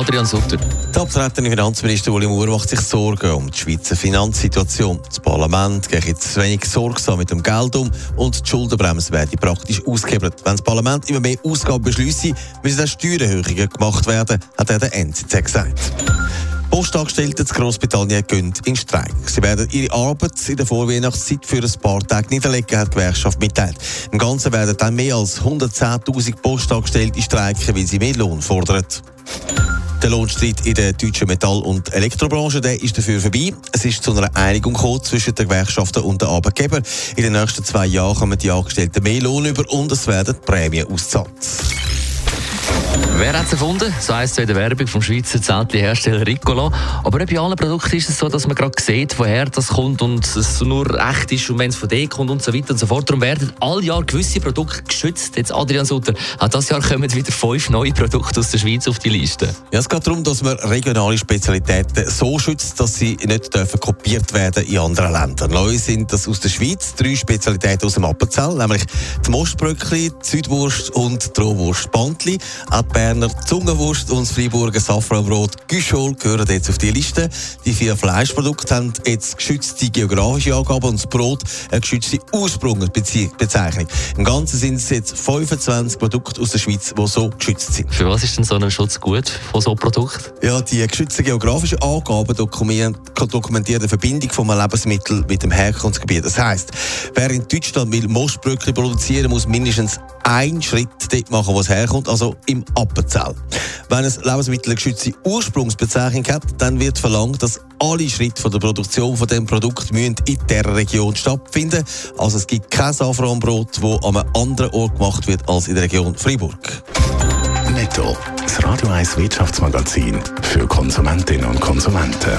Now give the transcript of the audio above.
Adrian Sutter. Der abtretende Finanzminister Uli Maurer macht sich Sorgen um die Schweizer Finanzsituation. Das Parlament geht jetzt wenig sorgsam mit dem Geld um und die Schuldenbremse werden praktisch ausgehebelt. Wenn das Parlament immer mehr Ausgaben beschließt, müssen auch Steuererhöhungen gemacht werden, hat er der NZZ gesagt. Postangestellte in Großbritannien gehen in Streik. Sie werden ihre Arbeit in der Vorweihnachtszeit für ein paar Tage niederlegen, hat die Gewerkschaft mitteilt. Im Ganzen werden dann mehr als 110.000 Postangestellte streiken, weil sie mehr Lohn fordern. Der Lohnstreit in der deutschen Metall- und Elektrobranche der ist dafür vorbei. Es ist zu einer Einigung gekommen zwischen den Gewerkschaften und den Arbeitgebern. In den nächsten zwei Jahren kommen die Angestellten mehr Lohn über und es werden Prämien ausgezahlt. Wer hat es erfunden? So heisst es in der Werbung vom Schweizer Zeltli-Hersteller Ricola. Aber nicht bei allen Produkten ist es so, dass man gerade sieht, woher das kommt und es nur echt ist und wenn es von denen kommt und so weiter und so fort. Darum werden all Jahr gewisse Produkte geschützt. Jetzt Adrian Sutter, auch dieses Jahr kommen wieder fünf neue Produkte aus der Schweiz auf die Liste. Ja, es geht darum, dass man regionale Spezialitäten so schützt, dass sie nicht dürfen kopiert werden in anderen Ländern. Neu sind das aus der Schweiz drei Spezialitäten aus dem Appenzell, nämlich die Mostbröckli, die Südwurst und die Rohwurst Bantli. Auch Berner Zungenwurst und das Freiburger Safranbrot Güschol gehören jetzt auf die Liste. Die vier Fleischprodukte haben jetzt geschützte geografische Angaben und das Brot eine geschützte Ursprungsbezeichnung. Im Ganzen sind es jetzt 25 Produkte aus der Schweiz, die so geschützt sind. Für was ist denn so ein Schutz gut von so einem Produkt? Ja, die geschützten geografischen Angaben dokumentieren die Verbindung von einem Lebensmittel mit dem Herkunftsgebiet. Das heisst, wer in Deutschland will Mostbröckli produzieren, muss mindestens einen Schritt dort machen, wo es herkommt, also im Appenzell. Wenn ein Lebensmittel eine geschützte Ursprungsbezeichnung hat, dann wird verlangt, dass alle Schritte von der Produktion von dem Produkt müssen in dieser Region stattfinden. Also es gibt kein Safranbrot, das an einem anderen Ort gemacht wird als in der Region Freiburg. Netto. Das Radio 1 Wirtschaftsmagazin für Konsumentinnen und Konsumenten.